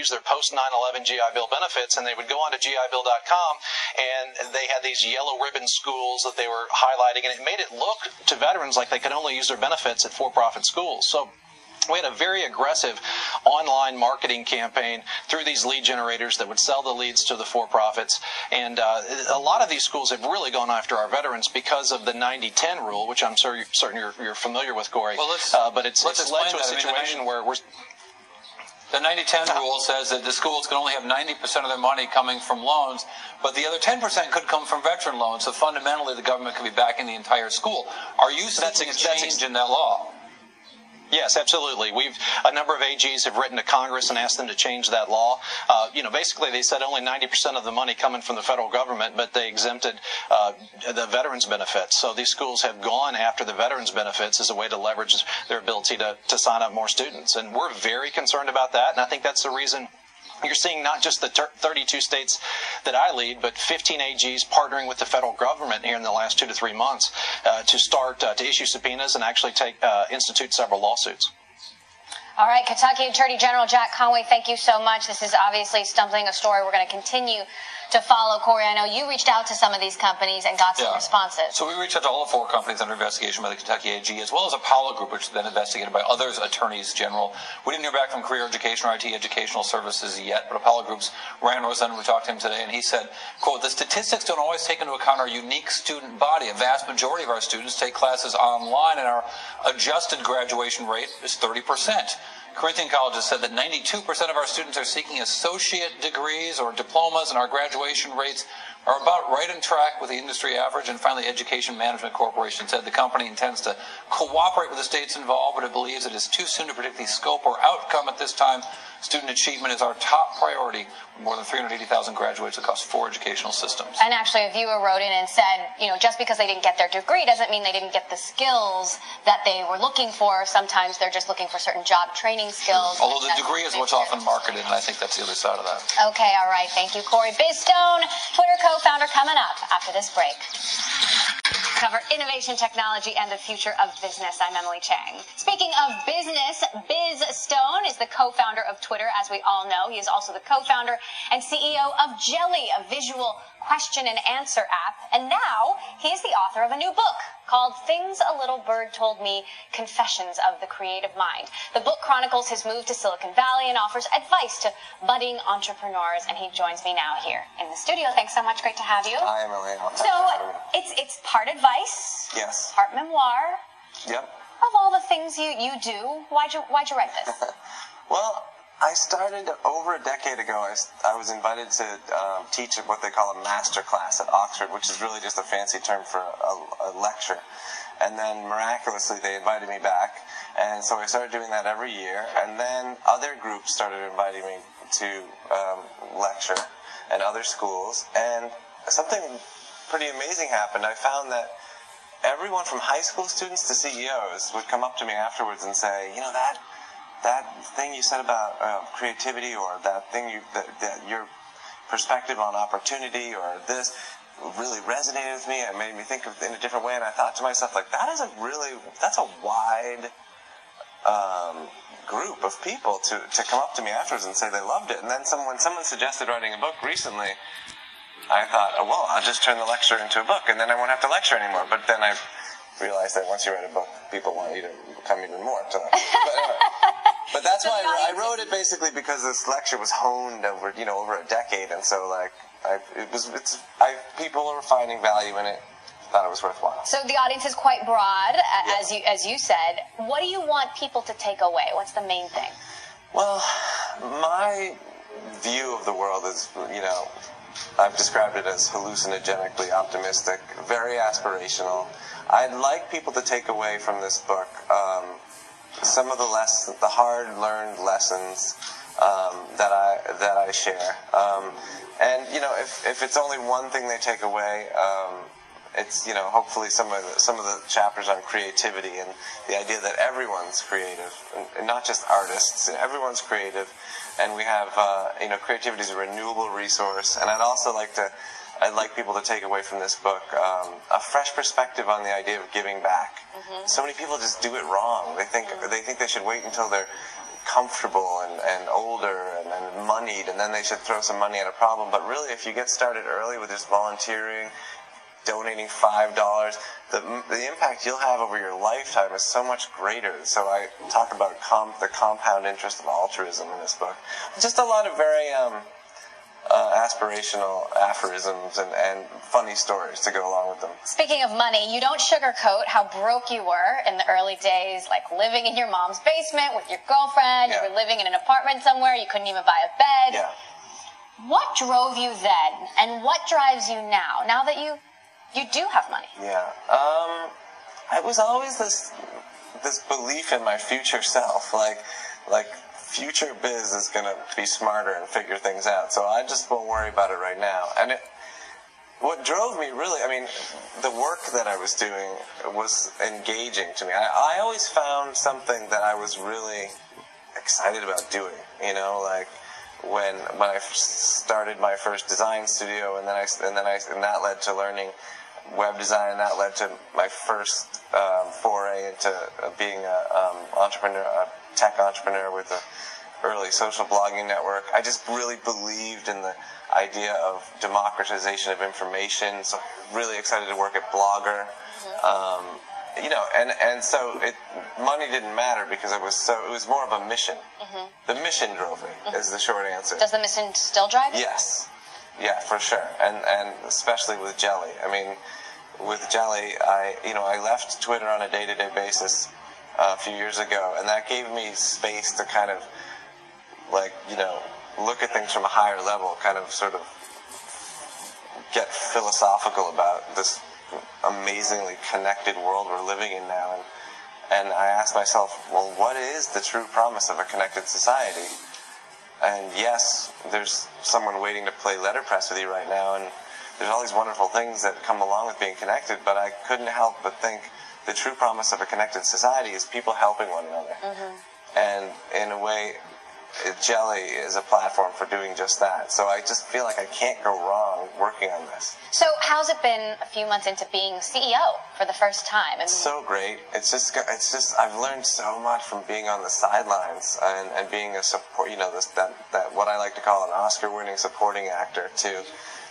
use their post 9/11 GI Bill benefits, and they would go onto GIBill.com, and they had these yellow ribbon schools that they were highlighting, and it made it look to veterans like they could only use their benefits at for-profit schools. So we had a very aggressive online marketing campaign through these lead generators that would sell the leads to the for-profits. And uh, a lot of these schools have really gone after our veterans because of the 90-10 rule, which I'm sure you're, certain you're, you're familiar with, Corey. Well, uh, but it's, let's it's led to a situation where we're the 90-10 rule says that the schools can only have 90% of their money coming from loans, but the other 10% could come from veteran loans. So fundamentally, the government could be backing the entire school. Are you seeing a change in that law? Yes, absolutely. We've a number of AGs have written to Congress and asked them to change that law. Uh, you know, basically they said only 90% of the money coming from the federal government, but they exempted uh, the veterans benefits. So these schools have gone after the veterans benefits as a way to leverage their ability to, to sign up more students, and we're very concerned about that. And I think that's the reason you're seeing not just the 32 states that I lead, but 15 AGs partnering with the federal government here in the last two to three months uh, to start uh, to issue subpoenas and actually take uh, institute several lawsuits. All right, Kentucky Attorney General Jack Conway, thank you so much. This is obviously stumbling a story we're going to continue to follow. Corey, I know you reached out to some of these companies and got some yeah. responses. So we reached out to all the four companies under investigation by the Kentucky AG, as well as Apollo Group, which has been investigated by others attorneys general. We didn't hear back from Career Education or ITT Educational Services yet, but Apollo Group's Ryan Rosen, we talked to him today, and he said, quote, the statistics don't always take into account our unique student body. A vast majority of our students take classes online, and our adjusted graduation rate is 30 percent. Corinthian College has said that 92% of our students are seeking associate degrees or diplomas, and our graduation rates are about right on track with the industry average. And finally, Education Management Corporation said the company intends to cooperate with the states involved, but it believes it is too soon to predict the scope or outcome at this time. Student achievement is our top priority. With more than 380,000 graduates across four educational systems. And actually, a viewer wrote in and said, you know, just because they didn't get their degree doesn't mean they didn't get the skills that they were looking for. Sometimes they're just looking for certain job training skills. Although the degree is what's often marketed, and I think that's the other side of that. Okay, all right. Thank you, Corey Biz Stone, Twitter co-founder, coming up after this break cover innovation, technology, and the future of business. I'm Emily Chang. Speaking of business, Biz Stone is the co-founder of Twitter, as we all know. He is also the co-founder and CEO of Jelly, a visual question and answer app. And now he is the author of a new book called Things a Little Bird Told Me Confessions of the Creative Mind. The book chronicles his move to Silicon Valley and offers advice to budding entrepreneurs. And he joins me now here in the studio. Thanks so much. Great to have you. Hi, Emily. So it's, it's part advice. Yes. Part memoir. Yep. Of all the things you, you do, why'd you, why'd you write this? well, I started over a decade ago. I, I was invited to um, teach what they call a master class at Oxford, which is really just a fancy term for a, a, lecture. And then miraculously, they invited me back. And so I started doing that every year. And then other groups started inviting me to um, lecture and other schools. And something pretty amazing happened. I found that everyone from high school students to CEOs would come up to me afterwards and say, you know, that that thing you said about uh, creativity or that thing you that, that your perspective on opportunity or this really resonated with me. It made me think of in a different way, and I thought to myself, like that is a really that's a wide um, group of people to to come up to me afterwards and say they loved it. And then someone someone suggested writing a book recently. I thought, oh, well, I'll just turn the lecture into a book, and then I won't have to lecture anymore. But then I realized that once you write a book, people want you to come even more. To but, but that's why I, I, wrote it basically because this lecture was honed over you know over a decade, and so like I, it was it's I people are finding value in it. Thought it was worthwhile. So the audience is quite broad, as you as you said. What do you want people to take away? What's the main thing? Well, my view of the world is you know I've described it as hallucinogenically optimistic, very aspirational. I'd like people to take away from this book um, some of the less, the hard-learned lessons um, that I that I share. Um, and you know, if if it's only one thing they take away, um, it's you know hopefully some of the, some of the chapters on creativity and the idea that everyone's creative, and not just artists. Everyone's creative, and we have uh, you know creativity is a renewable resource. And I'd also like to I'd like people to take away from this book um, a fresh perspective on the idea of giving back. Mm-hmm. So many people just do it wrong. They think mm-hmm. they think they should wait until they're comfortable and, and older and, and moneyed and then they should throw some money at a problem. But really, if you get started early with just volunteering, donating five dollars, the the impact you'll have over your lifetime is so much greater. So I talk about com- the compound interest of altruism in this book. Just a lot of very um, uh, aspirational aphorisms and, and funny stories to go along with them. Speaking of money, you don't sugarcoat how broke you were in the early days, like living in your mom's basement with your girlfriend. Yeah. You were living in an apartment somewhere. You couldn't even buy a bed. Yeah. What drove you then, and what drives you now? Now that you you do have money. Yeah. Um, I was always this this belief in my future self, like like future biz is gonna be smarter and figure things out. So I just won't worry about it right now. And it, what drove me really, I mean, the work that I was doing was engaging to me. I, I always found something that I was really excited about doing. You know, like when when I started my first design studio, and then I and then I and that led to learning web design, and that led to my first um, foray into being an um, entrepreneur, tech entrepreneur with a early social blogging network. I just really believed in the idea of democratization of information. So really excited to work at Blogger. Mm-hmm. Um, you know, and and so it money didn't matter because it was so it was more of a mission. Mm-hmm. The mission drove me. Is mm-hmm. the short answer. Does the mission still drive you? Yes, yeah, for sure, and and especially with Jelly. I mean, with Jelly, I you know I left Twitter on a day to day basis a few years ago, and that gave me space to kind of like you know look at things from a higher level, kind of sort of get philosophical about this amazingly connected world we're living in now, and and I asked myself, well, what is the true promise of a connected society? And yes, there's someone waiting to play letterpress with you right now, and there's all these wonderful things that come along with being connected, but I couldn't help but think the true promise of a connected society is people helping one another. Mm-hmm. And in a way, Jelly is a platform for doing just that. So I just feel like I can't go wrong working on this. So, how's it been a few months into being CEO for the first time? It's so great. It's just, it's just, I've learned so much from being on the sidelines and, and being a support, you know, this, that, that, what I like to call an Oscar winning supporting actor to,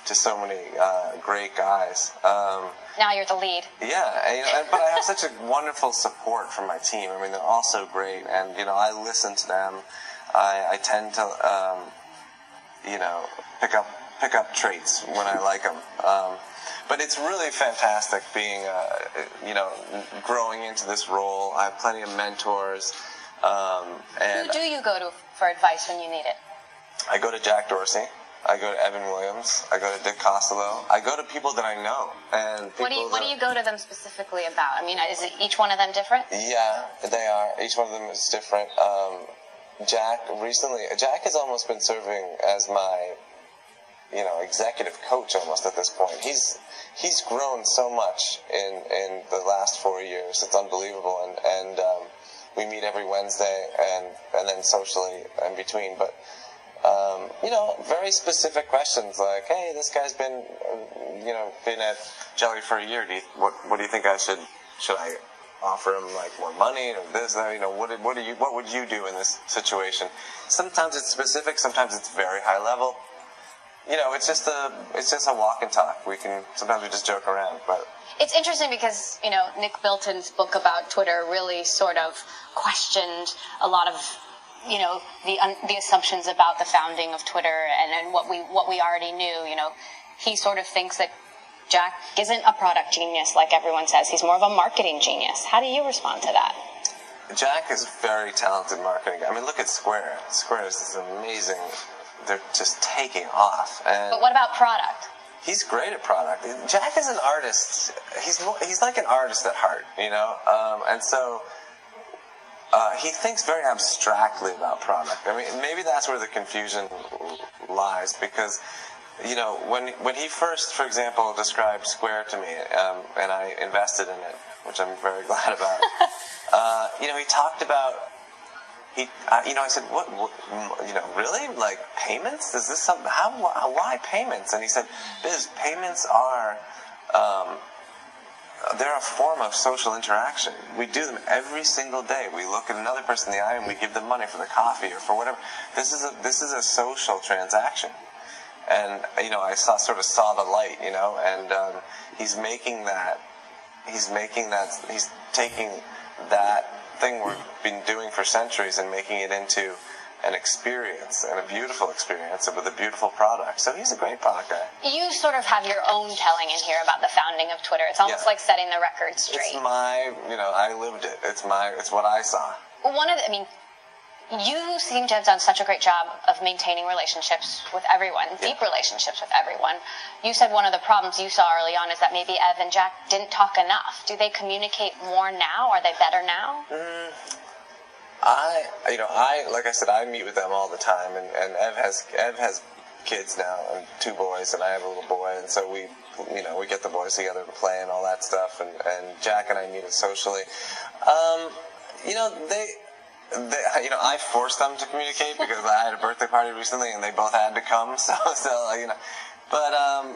to so many, uh, great guys. Um, now you're the lead. yeah, and, you know, and- but I have such a wonderful support from my team. I mean, they're all so great, and you know, I listen to them. I, I tend to, um, you know, pick up pick up traits when I like them. Um, but it's really fantastic being, uh, you know, growing into this role. I have plenty of mentors, um, and Who do you go to for advice when you need it? I go to Jack Dorsey. I go to Evan Williams. I go to Dick Costolo. I go to people that I know, and What do you What do you go to them specifically about? I mean, is each one of them different? Yeah, they are. Each one of them is different. Um, Jack recently, Jack has almost been serving as my, you know, executive coach almost at this point. He's he's grown so much in in the last four years. It's unbelievable, and and um, we meet every Wednesday, and and then socially in between, but. Um, you know, very specific questions like, "Hey, this guy's been, uh, you know, been at Jelly for a year. Do you, what, what do you think I should, should I offer him like more money or this, that? You know, what, what do you, what would you do in this situation? Sometimes it's specific, sometimes it's very high level. You know, it's just a, it's just a walk and talk. We can sometimes we just joke around, but It's interesting because you know Nick Bilton's book about Twitter really sort of questioned a lot of you know the un- the assumptions about the founding of Twitter and, and what we what we already knew. You know, he sort of thinks that Jack isn't a product genius like everyone says. He's more of a marketing genius. How do you respond to that? Jack is very talented marketing. I mean, look at Square. Square is this amazing. They're just taking off, and But what about product? he's great at product. Jack is an artist. He's he's like an artist at heart, you know. Um, and so uh, he thinks very abstractly about product. I mean, maybe that's where the confusion lies because. You know, when when he first, for example, described Square to me, um, and I invested in it, which I'm very glad about. uh, you know, he talked about he, uh, you know, I said, what, what, you know, really? Like payments? Is this something, how, why, why payments? And he said, Biz, payments are, um, they're a form of social interaction. We do them every single day. We look at another person in the eye and we give them money for the coffee or for whatever. This is a this is a social transaction, and you know I saw sort of saw the light, you know, and um, he's making that he's making that he's taking that thing we've been doing for centuries and making it into an experience and a beautiful experience and with a beautiful product. So he's a great product guy. You sort of have your own telling in here about the founding of Twitter. It's almost Yeah. like setting the record straight. It's my, you know, I lived it. It's my, it's what I saw. One of the, I mean, you seem to have done such a great job of maintaining relationships with everyone, deep relationships with everyone. You said one of the problems you saw early on is that maybe Ev and Jack didn't talk enough. Do they communicate more now? Are they better now? Mm, I, you know, I, like I said, I meet with them all the time, and, and Ev has, Ev has kids now, and two boys, and I have a little boy, and so we, you know, we get the boys together to play and all that stuff, and, and Jack and I meet socially. Um, you know, they, they, you know, I forced them to communicate because I had a birthday party recently, and they both had to come, so, so, you know, but, um,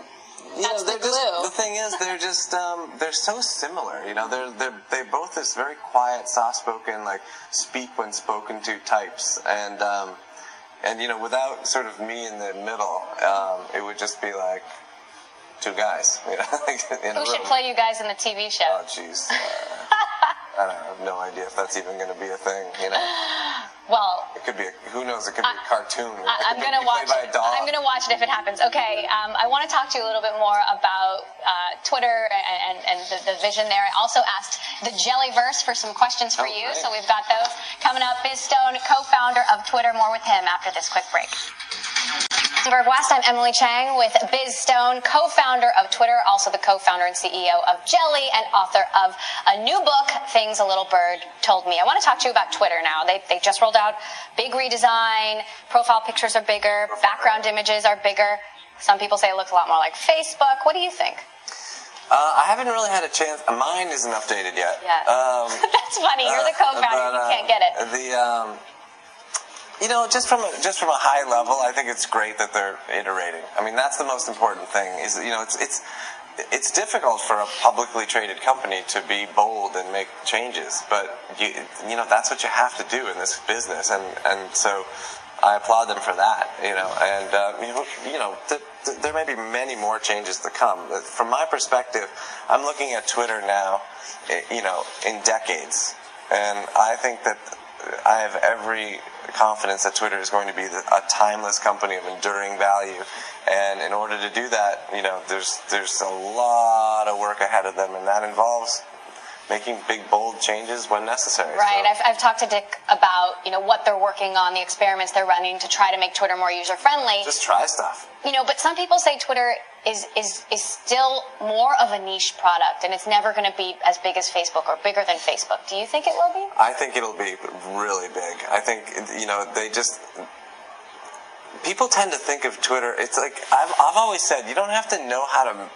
you That's know, the they're just, the thing is, they're just um, they're so similar. You know, they're they're they both this very quiet, soft-spoken, like speak when spoken to types, and um, and you know, without sort of me in the middle, um, it would just be like two guys. You know, like, in Who should room. play you guys in the TV show? Oh, jeez. Uh, I I have no idea if that's even going to be a thing. You know, Well, it could be. A, who knows? It could be a cartoon. I, I'm gonna watch. by a dog. I'm gonna watch it if it happens. Okay. Um, I want to talk to you a little bit more about uh, Twitter and, and, and the, the vision there. I also asked the Jellyverse for some questions for Oh, you, great. so we've got those coming up. Biz Stone, co-founder of Twitter. More with him after this quick break. Bloomberg West, I'm Emily Chang with Biz Stone, co-founder of Twitter, also the co-founder and CEO of Jelly, and author of a new book, Things a Little Bird Told Me. I want to talk to you about Twitter now. They, they just rolled out big redesign, profile pictures are bigger, background images are bigger. Some people say it looks a lot more like Facebook. What do you think? Uh, I haven't really had a chance. Mine isn't updated yet. Yeah. Um, That's funny. You're the co-founder. but, you uh, can't get it. The um, you know, just from a, just from a high level, I think it's great that they're iterating. I mean, that's the most important thing. Is you know, it's it's it's difficult for a publicly traded company to be bold and make changes, but you you know that's what you have to do in this business, and and so. I applaud them for that, you know, and uh, you know, you know th- th- there may be many more changes to come. From my perspective, I'm looking at Twitter now, eh, you know, in decades, and I think that I have every confidence that Twitter is going to be a timeless company of enduring value. And in order to do that, you know, there's there's a lot of work ahead of them, and that involves making big, bold changes when necessary. Right. So- I've, I've talked to Dick about you know what they're working on, the experiments they're running to try to make Twitter more user friendly. just try stuff. You know, but some people say Twitter is is is still more of a niche product, and it's never going to be as big as Facebook or bigger than Facebook. Do you think it will be? I think it'll be really big. I think you know they just people tend to think of Twitter. It's like I've I've always said you don't have to know how to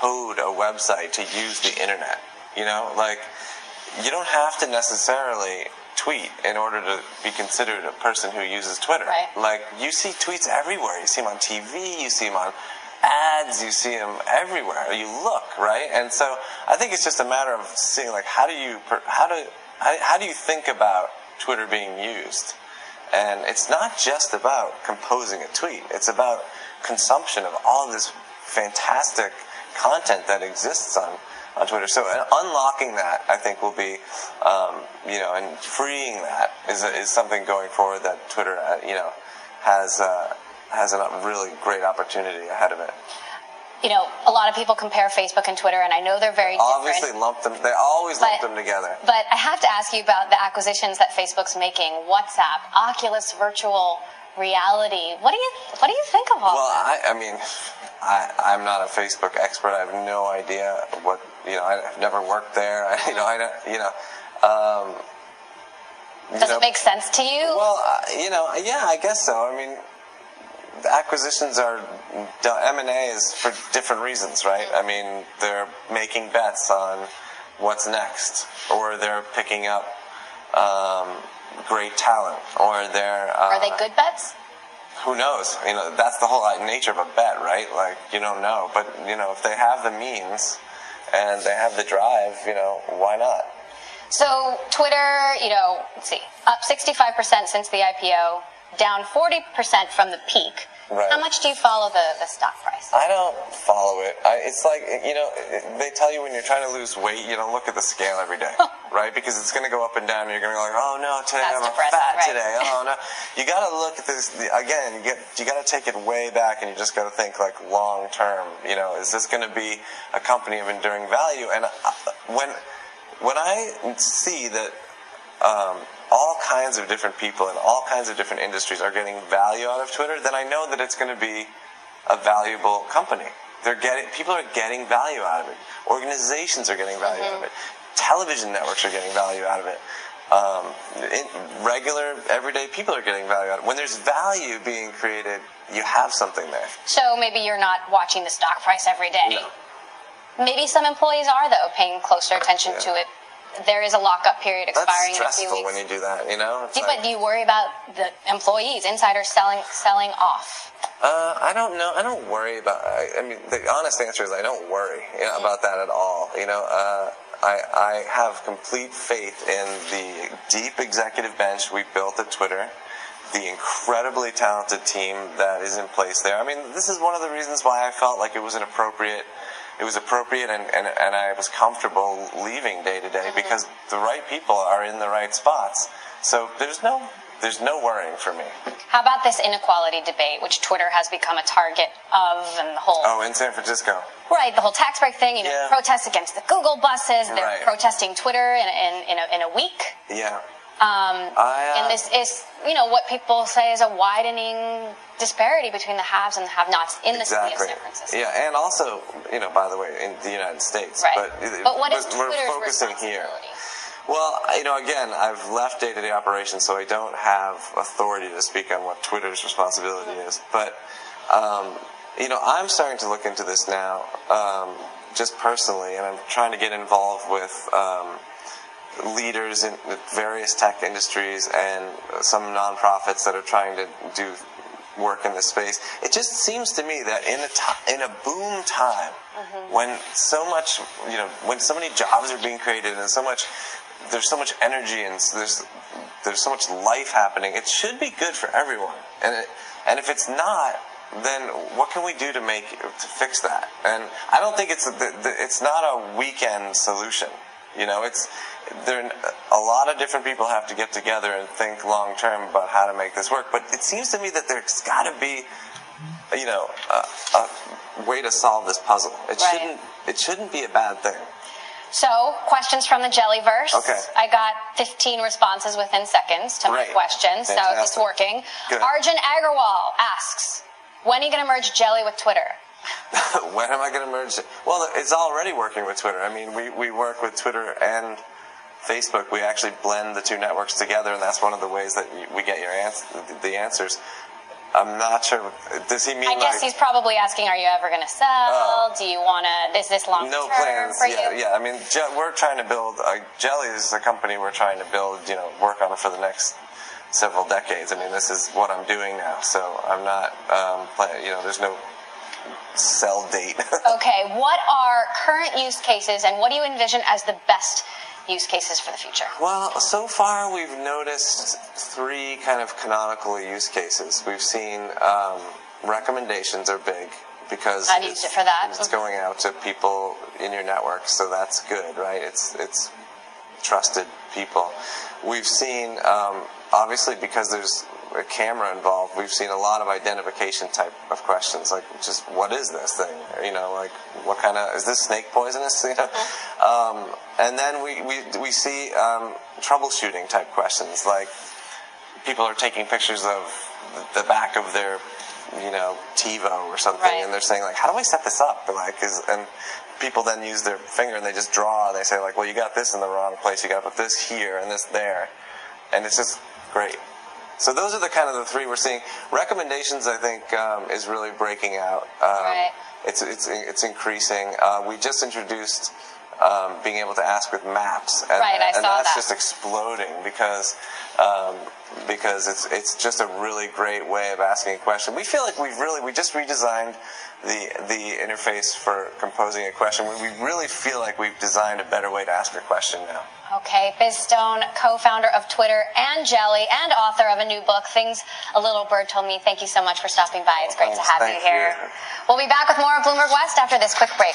code a website to use the internet. You know, like you don't have to necessarily tweet in order to be considered a person who uses Twitter. Right. Like you see tweets everywhere. You see them on TV. You see them on ads. You see them everywhere. You look right, and so I think it's just a matter of seeing like how do you how do how, do you think about Twitter being used? And it's not just about composing a tweet. It's about consumption of all this fantastic content that exists on, on Twitter. So unlocking that, I think, will be, um, you know, and freeing that is, is something going forward that Twitter, uh, you know, has, uh, has a really great opportunity ahead of it. You know, a lot of people compare Facebook and Twitter, and I know they're very Obviously, different. lump them. They always lump them together. But I have to ask you about the acquisitions that Facebook's making: WhatsApp, Oculus Virtual Reality. What do you What do you think of all Well, that? I, I mean, I, I'm not a Facebook expert. I have no idea what you know. I've never worked there. I, you know, I don't. You know. Um, you Does know, it make sense to you? Well, uh, you know, yeah, I guess so. I mean, acquisitions are M and A is for different reasons, right? I mean, they're making bets on what's next, or they're picking up um, great talent, or they're uh, Are they good bets? who knows? You know, that's the whole nature of a bet, right? Like you don't know, but you know, if they have the means and they have the drive, you know, why not? So Twitter, you know, let's see, up 65% since the IPO, down 40% from the peak. Right. How much do you follow the, the stock price? I don't follow it. I, it's like you know, they tell you when you're trying to lose weight, you don't look at the scale every day, right? Because it's going to go up and down, and you're going to be like, oh no, today That's I'm fat right. today. Oh no, you got to look at this again. You get you got to take it way back, and you just got to think like long term. You know, is this going to be a company of enduring value? And uh, when when I see that um, all kinds of different people in all kinds of different industries are getting value out of Twitter, then I know that it's going to be a valuable company. They're getting people are getting value out of it. Organizations are getting value out of it. Television networks are getting value out of it. Um, in, regular, everyday people are getting value out of it. When there's value being created, you have something there. So maybe you're not watching the stock price every day. No. Maybe some employees are though paying closer attention to it. There is a lockup period That's expiring in a few stressful weeks. when you do that. You know. Do- like- but do you worry about the employees, insiders selling selling off? Uh, I don't know. I don't worry about. I, I mean, the honest answer is I don't worry you know, about that at all. You know, uh, I I have complete faith in the deep executive bench we built at Twitter, the incredibly talented team that is in place there. I mean, this is one of the reasons why I felt like it was an appropriate. It was appropriate, and, and, and I was comfortable leaving day to day because the right people are in the right spots. So there's no there's no worrying for me. How about this inequality debate, which Twitter has become a target of, and the whole Oh, in San Francisco. right, the whole tax break thing. You know, Yeah. protests against the Google buses. They're Right. protesting Twitter in in, in, a, in a week. Yeah. Um, I, uh, and this is, you know, what people say is a widening disparity between the haves and the have-nots in the city of San Francisco. Yeah, and also, you know, by the way, in the United States. Right. But, But what is we're Twitter's focusing here. responsibility? Well, you know, again, I've left day-to-day operations, so I don't have authority to speak on what Twitter's responsibility is. But, um, you know, I'm starting to look into this now, um, just personally, and I'm trying to get involved with um, leaders in various tech industries and some nonprofits that are trying to do work in this space. It just seems to me that in a in a boom time, mm-hmm. when so much, you know, when so many jobs are being created and so much, there's so much energy and there's there's so much life happening. It should be good for everyone, and it, and if it's not. Then what can we do to make to fix that? And I don't think it's a, the, the, it's not a weekend solution. You know, it's there. A lot of different people have to get together and think long term about how to make this work. But it seems to me that there's got to be, you know, a, a way to solve this puzzle. It Right. shouldn't. It shouldn't be a bad thing. So, questions from the Jellyverse. Okay. I got 15 responses within seconds to Great. my questions, so it's Fantastic. working. Good. Arjun Agarwal asks, when are you going to merge Jelly with Twitter? when am I going to merge it? Well, it's already working with Twitter. I mean, we, we work with Twitter and Facebook. We actually blend the two networks together, and that's one of the ways that you- we get your ans- the answers. I'm not sure. Does he mean I guess like he's probably asking, are you ever going to sell? Do you want to, is this long no plans? for Yeah, you? yeah. I mean, Je- we're trying to build. Uh, Jelly is a company we're trying to build. You know, work on for the next several decades. I mean, this is what I'm doing now, so I'm not. Um, plan- you know, there's no sell date. Okay, what are current use cases and what do you envision as the best use cases for the future? Well, so far we've noticed three kind of canonical use cases. We've seen um, recommendations are big because I've used it for that. It's going out to people in your network, so that's good, right? It's it's trusted people. We've seen um, obviously because there's a camera involved. We've seen a lot of identification type of questions, like just what is this thing? You know, like what kind of is this snake poisonous? You know, um, and then we we we see um, troubleshooting type questions, like people are taking pictures of the back of their you know TiVo or something, Right. and they're saying like, how do I set this up? Like, is and people then use their finger and they just draw and they say like, well, you got this in the wrong place. You got to put this here and this there, and it's just great. So those are the kind of the three we're seeing. Recommendations, I think, um, is really breaking out. Um, Right. It's it's it's increasing. Uh, we just introduced um, being able to ask with maps, and, Right, I and that's that. just exploding because um, because it's it's just a really great way of asking a question. We feel like we've really we just redesigned the the interface for composing a question. We really feel like we've designed a better way to ask a question now. Okay, Biz Stone, co-founder of Twitter and Jelly, and author of a new book, Things a Little Bird Told Me. Thank you so much for stopping by. It's great to have Thank you here. you. We'll be back with more of Bloomberg West after this quick break.